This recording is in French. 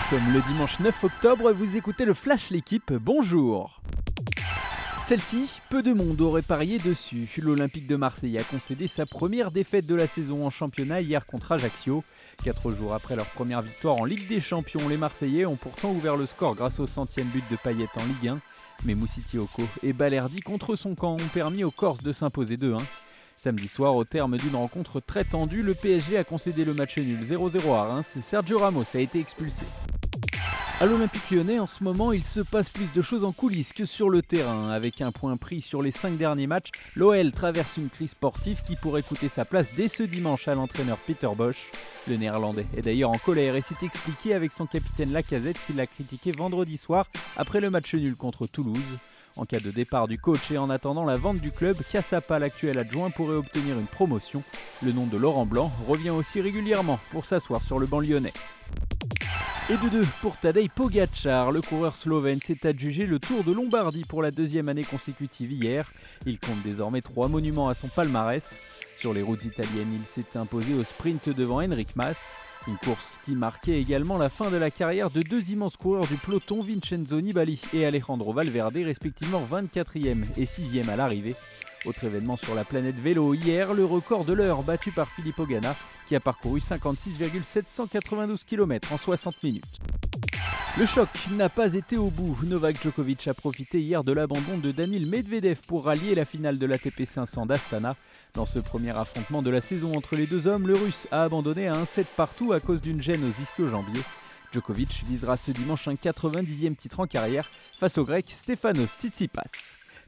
Nous sommes le dimanche 9 octobre, vous écoutez le Flash L'équipe, bonjour celle-ci, peu de monde aurait parié dessus. L'Olympique de Marseille a concédé sa première défaite de la saison en championnat hier contre Ajaccio. Quatre jours après leur première victoire en Ligue des Champions, les Marseillais ont pourtant ouvert le score grâce au centième but de Payet en Ligue 1. Mais Moussitioko et Balerdi contre son camp ont permis aux Corses de s'imposer 2-1. Samedi soir, au terme d'une rencontre très tendue, le PSG a concédé le match nul 0-0 à Reims et Sergio Ramos a été expulsé. À l'Olympique lyonnais, en ce moment, il se passe plus de choses en coulisses que sur le terrain. Avec un point pris sur les 5 derniers matchs, l'OL traverse une crise sportive qui pourrait coûter sa place dès ce dimanche à l'entraîneur Peter Bosch. Le néerlandais est d'ailleurs en colère et s'est expliqué avec son capitaine Lacazette qui l'a critiqué vendredi soir après le match nul contre Toulouse. En cas de départ du coach et en attendant la vente du club, Cassapa, l'actuel adjoint, pourrait obtenir une promotion. Le nom de Laurent Blanc revient aussi régulièrement pour s'asseoir sur le banc lyonnais. Et de deux pour Tadej Pogacar, le coureur slovène s'est adjugé le Tour de Lombardie pour la deuxième année consécutive hier. Il compte désormais trois monuments à son palmarès. Sur les routes italiennes, il s'est imposé au sprint devant Henrik Mas. Une course qui marquait également la fin de la carrière de deux immenses coureurs du peloton, Vincenzo Nibali et Alejandro Valverde, respectivement 24e et 6e à l'arrivée. Autre événement sur la planète vélo hier, le record de l'heure battu par Filippo Ganna qui a parcouru 56,792 km en 60 minutes. Le choc n'a pas été au bout. Novak Djokovic a profité hier de l'abandon de Danil Medvedev pour rallier la finale de l'ATP 500 d'Astana. Dans ce premier affrontement de la saison entre les deux hommes, le russe a abandonné à un set partout à cause d'une gêne aux ischio-jambiers. Djokovic visera ce dimanche un 90e titre en carrière face au grec Stefanos Tsitsipas.